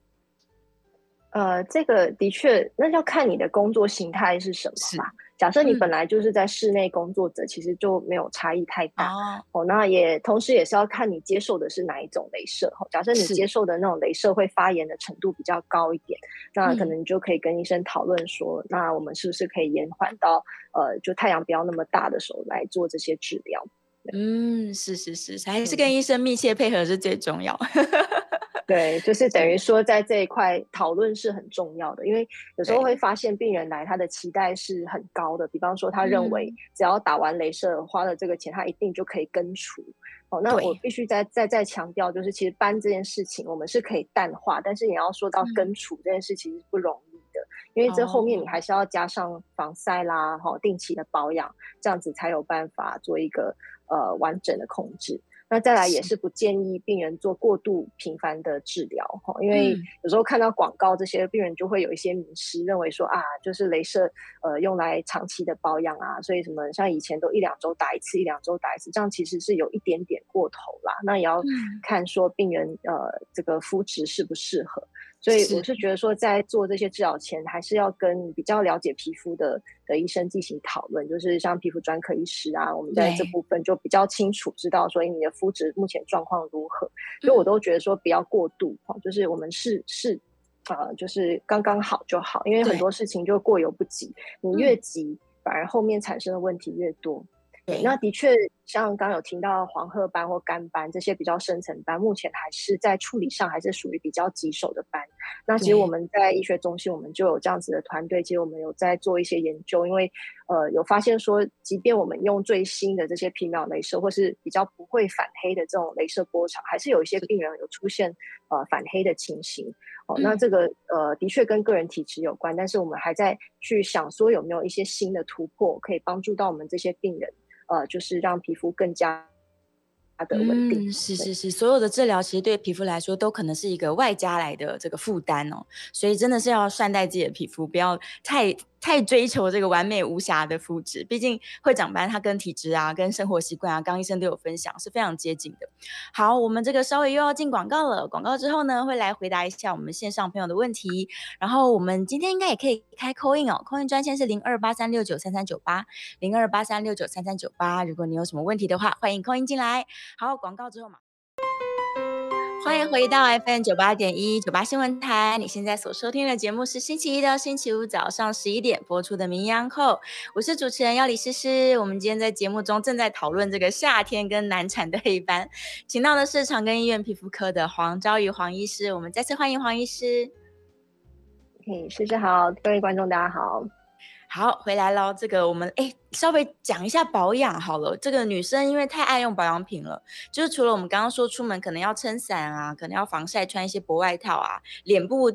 Speaker 3: 呃，这个的确，那要看你的工作形态是什么吧。假设你本来就是在室内工作者，其实就没有差异太大哦。那也同时也是要看你接受的是哪一种镭射哈。假设你接受的那种镭射会发炎的程度比较高一点，那可能你就可以跟医生讨论说，那我们是不是可以延缓到呃，就太阳不要那么大的时候来做这些治疗？
Speaker 2: 嗯，是是是，还是跟医生密切配合是最重要。
Speaker 3: 对，就是等于说，在这一块讨论是很重要的，因为有时候会发现病人来，他的期待是很高的。比方说，他认为只要打完镭射花了这个钱，他一定就可以根除。哦，那我必须再再再强调，就是其实斑这件事情，我们是可以淡化，但是也要说到根除这件事，情是不容易的，因为这后面你还是要加上防晒啦，哈，定期的保养，这样子才有办法做一个呃完整的控制。那再来也是不建议病人做过度频繁的治疗哈，因为有时候看到广告这些病人就会有一些迷失，认为说啊，就是镭射呃用来长期的保养啊，所以什么像以前都一两周打一次，一两周打一次，这样其实是有一点点过头啦。那也要看说病人呃这个肤质适不适合。所以我是觉得说，在做这些治疗前，还是要跟比较了解皮肤的的医生进行讨论，就是像皮肤专科医师啊，我们在这部分就比较清楚知道所以你的肤质目前状况如何。所以我都觉得说不要过度哈，就是我们是是啊，就是刚刚好就好，因为很多事情就过犹不及，你越急，反而后面产生的问题越多。对，那的确像刚有听到黄褐斑或干斑这些比较深层斑，目前还是在处理上还是属于比较棘手的斑。那其实我们在医学中心，我们就有这样子的团队，其实我们有在做一些研究，因为呃有发现说，即便我们用最新的这些皮秒镭射，或是比较不会反黑的这种镭射波长，还是有一些病人有出现呃反黑的情形。哦，那这个呃的确跟个人体质有关，但是我们还在去想说有没有一些新的突破，可以帮助到我们这些病人。呃，就是让皮肤更加的稳定。
Speaker 2: 是是是，所有的治疗其实对皮肤来说都可能是一个外加来的这个负担哦，所以真的是要善待自己的皮肤，不要太。太追求这个完美无瑕的肤质，毕竟会长斑，它跟体质啊、跟生活习惯啊，刚医生都有分享，是非常接近的。好，我们这个稍微又要进广告了，广告之后呢，会来回答一下我们线上朋友的问题。然后我们今天应该也可以开 call in 哦，call in 专线是零二八三六九三三九八零二八三六九三三九八，如果你有什么问题的话，欢迎 call in 进来。好，广告之后嘛。欢迎回到 FM 九八点一九八新闻台。你现在所收听的节目是星期一到星期五早上十一点播出的《名扬后》，我是主持人要李诗诗。我们今天在节目中正在讨论这个夏天跟难产的黑斑，请到的是长庚医院皮肤科的黄昭宇黄医师。我们再次欢迎黄医师。
Speaker 3: 嘿，诗诗好，各位观众大家好。
Speaker 2: 好，回来喽。这个我们哎，稍微讲一下保养好了。这个女生因为太爱用保养品了，就是除了我们刚刚说出门可能要撑伞啊，可能要防晒，穿一些薄外套啊，脸部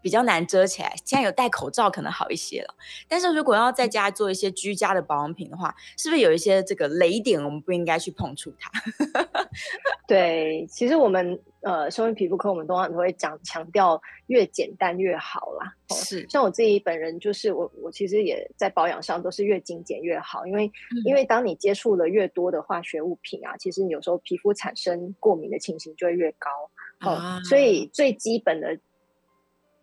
Speaker 2: 比较难遮起来。现在有戴口罩可能好一些了。但是如果要在家做一些居家的保养品的话，是不是有一些这个雷点，我们不应该去碰触它？
Speaker 3: 对，其实我们。呃，身为皮肤科，我们通常都会讲强调越简单越好啦。
Speaker 2: 是，
Speaker 3: 像我自己本人，就是我我其实也在保养上都是越精简越好，因为因为当你接触了越多的化学物品啊，其实你有时候皮肤产生过敏的情形就会越高。哦，所以最基本的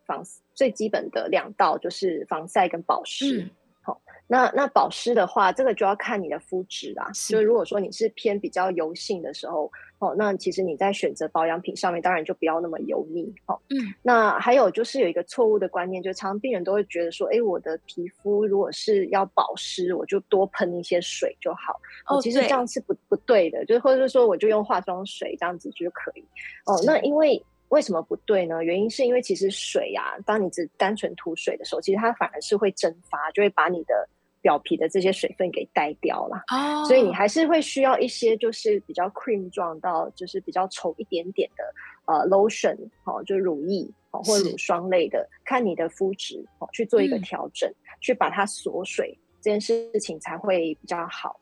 Speaker 3: 防最基本的两道就是防晒跟保湿。好，那那保湿的话，这个就要看你的肤质啦。就如果说你是偏比较油性的时候。哦，那其实你在选择保养品上面，当然就不要那么油腻。哦，嗯，那还有就是有一个错误的观念，就是常常病人都会觉得说，哎，我的皮肤如果是要保湿，我就多喷一些水就好。哦，其实这样是不不对的，就是或者是说，我就用化妆水这样子就可以。哦，那因为为什么不对呢？原因是因为其实水呀，当你只单纯涂水的时候，其实它反而是会蒸发，就会把你的。表皮的这些水分给带掉了，所以你还是会需要一些就是比较 cream 状到就是比较稠一点点的呃 lotion 哦，就乳液哦或乳霜类的，看你的肤质哦去做一个调整，去把它锁水这件事情才会比较好。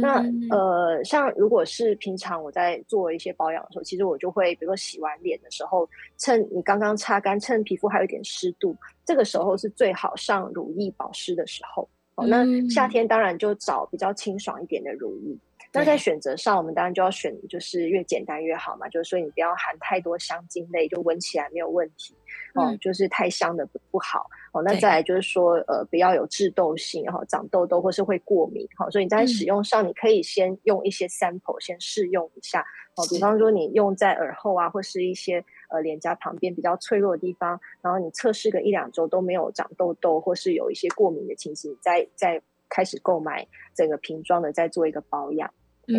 Speaker 3: 那呃，像如果是平常我在做一些保养的时候，其实我就会比如说洗完脸的时候，趁你刚刚擦干，趁皮肤还有一点湿度，这个时候是最好上乳液保湿的时候。哦，那夏天当然就找比较清爽一点的乳液。那在选择上，我们当然就要选就是越简单越好嘛，就是说你不要含太多香精类，就闻起来没有问题。哦，就是太香的不不好。哦，那再来就是说，呃，不要有致痘性，然后长痘痘或是会过敏。好，所以你在使用上，你可以先用一些 sample 先试用一下。哦，比方说你用在耳后啊，或是一些。呃，脸颊旁边比较脆弱的地方，然后你测试个一两周都没有长痘痘，或是有一些过敏的情形，再再开始购买整个瓶装的，再做一个保养。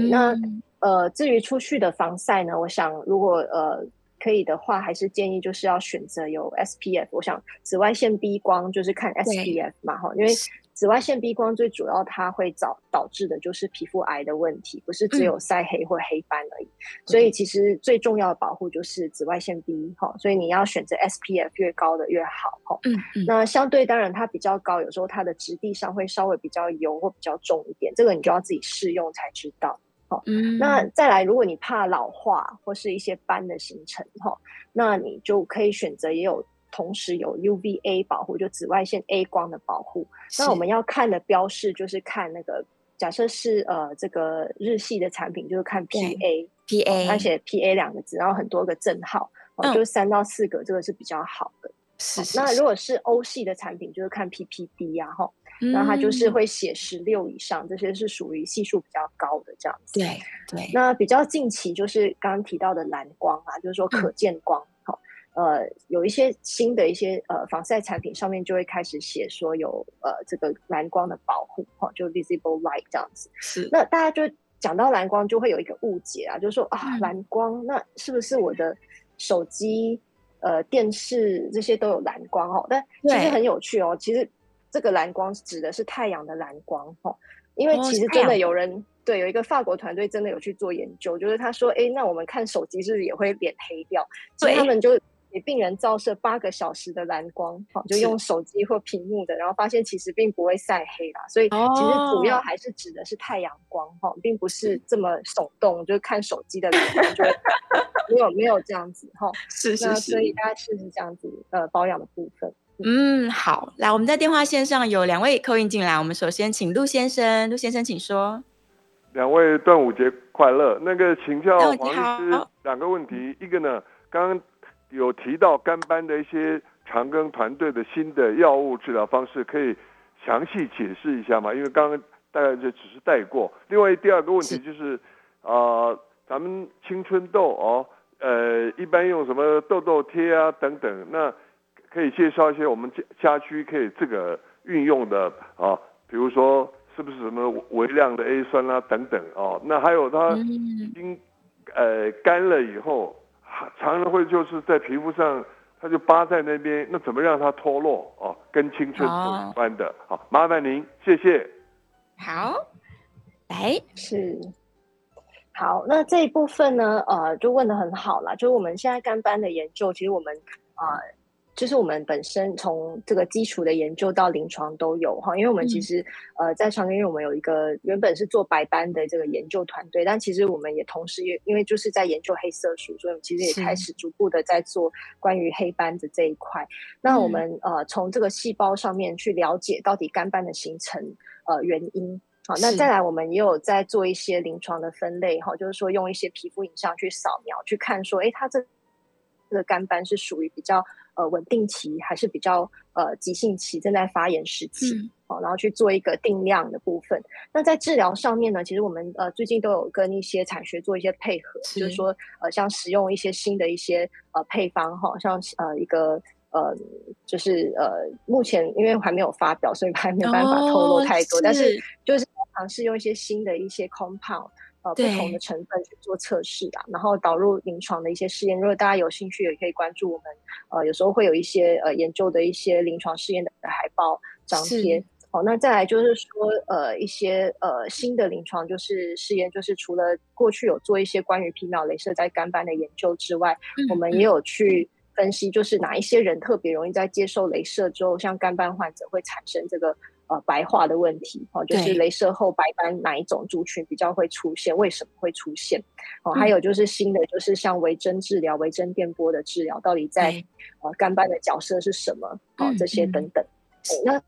Speaker 3: 那呃，至于出去的防晒呢，我想如果呃可以的话，还是建议就是要选择有 SPF。我想紫外线 B 光就是看 SPF 嘛，哈，因为。紫外线 B 光最主要，它会导导致的就是皮肤癌的问题，不是只有晒黑或黑斑而已。所以其实最重要的保护就是紫外线 B 哈，所以你要选择 SPF 越高的越好哈。嗯嗯。那相对当然它比较高，有时候它的质地上会稍微比较油或比较重一点，这个你就要自己试用才知道。好，那再来，如果你怕老化或是一些斑的形成哈，那你就可以选择也有。同时有 UVA 保护，就紫外线 A 光的保护。那我们要看的标示就是看那个，假设是呃这个日系的产品，就是看 PA，PA，而且 PA 两个字，然后很多个正号，哦，就是三到四个，这个是比较好的。
Speaker 2: 是。
Speaker 3: 那如果是欧系的产品，就是看 PPD 呀，哈，那它就是会写十六以上，这些是属于系数比较高的这样子。
Speaker 2: 对对。
Speaker 3: 那比较近期就是刚刚提到的蓝光啊，就是说可见光。呃，有一些新的一些呃防晒产品上面就会开始写说有呃这个蓝光的保护哈，就 visible light 这样子。
Speaker 2: 是。
Speaker 3: 那大家就讲到蓝光，就会有一个误解啊，就是说啊蓝光，那是不是我的手机、呃电视这些都有蓝光哦？但其实很有趣哦，其实这个蓝光指的是太阳的蓝光哦，因为其实真的有人对有一个法国团队真的有去做研究，就是他说，哎，那我们看手机是不是也会脸黑掉？所以他们就。给病人照射八个小时的蓝光，好，就用手机或屏幕的，然后发现其实并不会晒黑啦。所以其实主要还是指的是太阳光，哈，并不是这么手动，就是看手机的蓝光，就没有没有这样子，哈。
Speaker 2: 是是是。
Speaker 3: 所以大家试试这样子，呃，保养的部分。
Speaker 2: 嗯，好，来，我们在电话线上有两位扣印进来，我们首先请陆先生，陆先生请说。
Speaker 4: 两位端午节快乐，那个请教黄医师两个问题，一个呢，刚刚。有提到肝斑的一些长庚团队的新的药物治疗方式，可以详细解释一下吗？因为刚刚大概就只是带过。另外第二个问题就是，啊，咱们青春痘哦，呃，一般用什么痘痘贴啊等等，那可以介绍一些我们家家居可以这个运用的啊，比如说是不是什么微量的 A 酸啦等等哦，那还有它经呃干了以后。常常会就是在皮肤上，它就扒在那边，那怎么让它脱落哦？跟青春有关的，好，麻烦您，谢谢。
Speaker 2: 好，来
Speaker 3: 是好，那这一部分呢，呃，就问的很好了，就是我们现在干斑的研究，其实我们啊。就是我们本身从这个基础的研究到临床都有哈，因为我们其实呃在长庚医院我们有一个原本是做白斑的这个研究团队，但其实我们也同时也因为就是在研究黑色素，所以我们其实也开始逐步的在做关于黑斑的这一块。那我们呃从这个细胞上面去了解到底肝斑的形成呃原因，好，那再来我们也有在做一些临床的分类哈，就是说用一些皮肤影像去扫描去看说，哎，它这这个肝斑是属于比较。呃，稳定期还是比较呃急性期，正在发炎时期，好，然后去做一个定量的部分。那在治疗上面呢，其实我们呃最近都有跟一些产学做一些配合，就是说呃像使用一些新的一些呃配方哈，像呃一个呃就是呃目前因为还没有发表，所以还没有办法透露太多，但是就是尝试用一些新的一些 compound。呃，不同的成分去做测试啊，然后导入临床的一些试验。如果大家有兴趣，也可以关注我们。呃，有时候会有一些呃研究的一些临床试验的海报张贴。好，那再来就是说，呃，一些呃新的临床就是试验，就是除了过去有做一些关于皮秒镭射在肝斑的研究之外，我们也有去分析，就是哪一些人特别容易在接受镭射之后，像肝斑患者会产生这个。呃，白化的问题哦，就是镭射后白斑哪一种族群比较会出现？为什么会出现？哦，还有就是新的，就是像微针治疗、微针电波的治疗，到底在呃干斑的角色是什么？哦，这些等等。那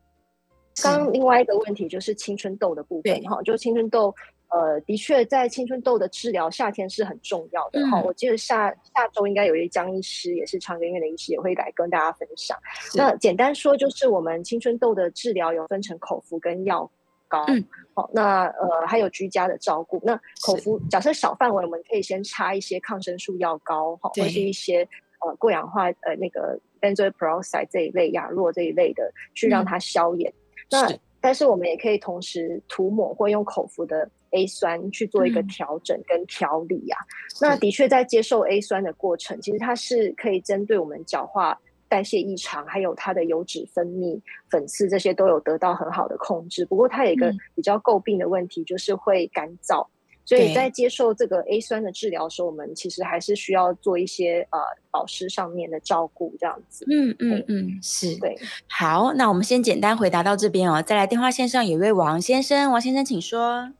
Speaker 3: 刚另外一个问题就是青春痘的部分哈，就青春痘。呃，的确，在青春痘的治疗，夏天是很重要的哈。我记得下下周应该有一位江医师，也是长庚医院的医师，也会来跟大家分享。那简单说，就是我们青春痘的治疗有分成口服跟药膏。好，那呃还有居家的照顾。那口服，假设小范围，我们可以先擦一些抗生素药膏，哈，或是一些呃过氧化呃那个 benzoyl peroxide 这一类亚诺这一类的，去让它消炎。那但是我们也可以同时涂抹或用口服的。A 酸去做一个调整跟调理啊，那的确在接受 A 酸的过程，其实它是可以针对我们角化代谢异常，还有它的油脂分泌、粉刺这些都有得到很好的控制。不过它有一个比较诟病的问题，就是会干燥。所以在接受这个 A 酸的治疗的时候，我们其实还是需要做一些呃保湿上面的照顾，这样子。
Speaker 2: 嗯嗯嗯，是
Speaker 3: 对。
Speaker 2: 好，那我们先简单回答到这边哦。再来电话线上有一位王先生，王先生请说。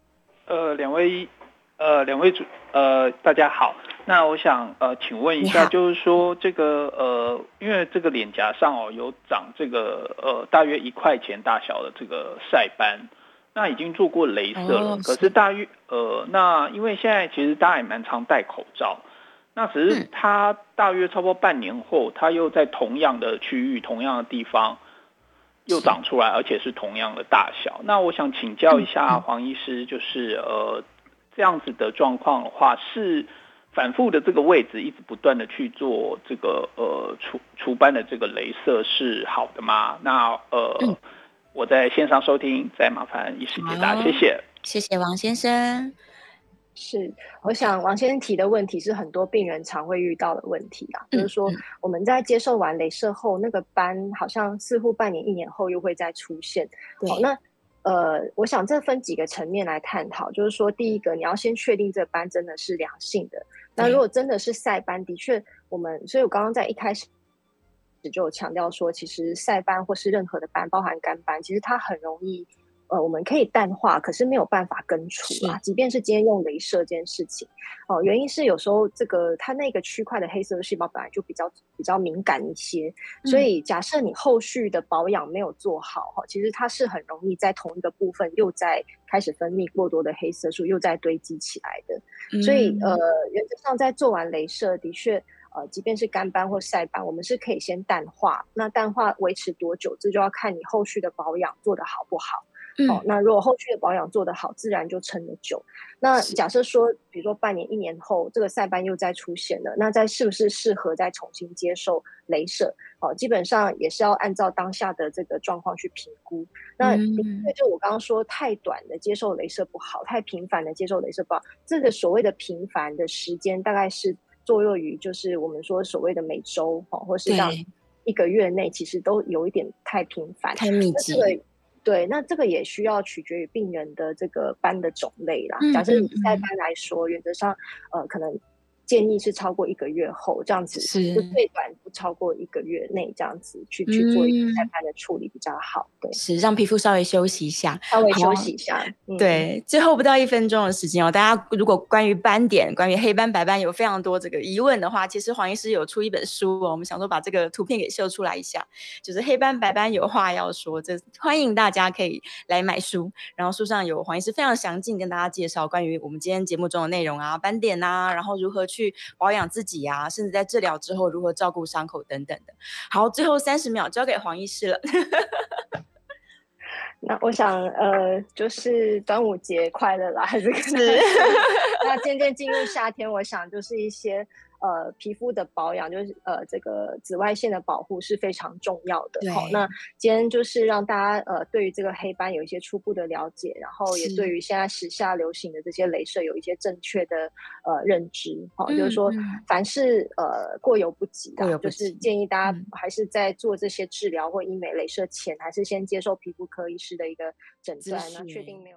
Speaker 5: 呃，两位，呃，两位主，呃，大家好。那我想，呃，请问一下，就是说，这个，呃，因为这个脸颊上哦，有长这个，呃，大约一块钱大小的这个晒斑，那已经做过镭射了，可是大约，呃，那因为现在其实大家也蛮常戴口罩，那只是它大约差不多半年后，它又在同样的区域、同样的地方又长出来，而且是同样的大小。那我想请教一下黄医师，就是呃这样子的状况的话，是反复的这个位置一直不断的去做这个呃除除斑的这个镭射是好的吗？那呃我在线上收听，再麻烦医师解答，谢谢，
Speaker 2: 谢谢王先生。
Speaker 3: 是，我想王先生提的问题是很多病人常会遇到的问题啊，就是说我们在接受完镭射后，那个斑好像似乎半年、一年后又会再出现。好，那呃，我想这分几个层面来探讨，就是说第一个，你要先确定这斑真的是良性的。那如果真的是晒斑，的确我们，所以我刚刚在一开始就有强调说，其实晒斑或是任何的斑，包含干斑，其实它很容易。呃，我们可以淡化，可是没有办法根除啊。即便是今天用镭射这件事情，哦，原因是有时候这个它那个区块的黑色细胞本来就比较比较敏感一些，所以假设你后续的保养没有做好哈，其实它是很容易在同一个部分又在开始分泌过多的黑色素，又在堆积起来的。所以呃，原则上在做完镭射，的确呃，即便是干斑或晒斑，我们是可以先淡化。那淡化维持多久，这就要看你后续的保养做得好不好。哦，那如果后续的保养做得好，自然就撑得久。那假设说，比如说半年、一年后，这个晒斑又再出现了，那再是不是适合再重新接受镭射？哦，基本上也是要按照当下的这个状况去评估。那因为就我刚刚说，太短的接受镭射不好，太频繁的接受镭射不好。这个所谓的频繁的时间，大概是作用于就是我们说所谓的每周哦，或是到一个月内，其实都有一点太频繁、
Speaker 2: 太密集。
Speaker 3: 对，那这个也需要取决于病人的这个斑的种类啦。假设你在斑来说，原则上，呃，可能。建议是超过一个月后这样子，是最短不超过一个月内这样子去去做一个晒斑的处理比较好。对，
Speaker 2: 是让皮肤稍微休息一下，
Speaker 3: 稍微休息一下。
Speaker 2: 对，最后不到一分钟的时间哦，大家如果关于斑点、关于黑斑、白斑有非常多这个疑问的话，其实黄医师有出一本书哦，我们想说把这个图片给秀出来一下，就是黑斑白斑有话要说，这欢迎大家可以来买书。然后书上有黄医师非常详尽跟大家介绍关于我们今天节目中的内容啊，斑点啊，然后如何去。去保养自己呀，甚至在治疗之后如何照顾伤口等等的。好，最后三十秒交给黄医师了。
Speaker 3: 那我想，呃，就是端午节快乐啦，还是那渐渐进入夏天，我想就是一些。呃，皮肤的保养就是呃，这个紫外线的保护是非常重要的。好，那今天就是让大家呃，对于这个黑斑有一些初步的了解，然后也对于现在时下流行的这些镭射有一些正确的呃认知。好，就是说凡是呃过犹不及的，就是建议大家还是在做这些治疗或医美镭射前，还是先接受皮肤科医师的一个诊断，那确定没有。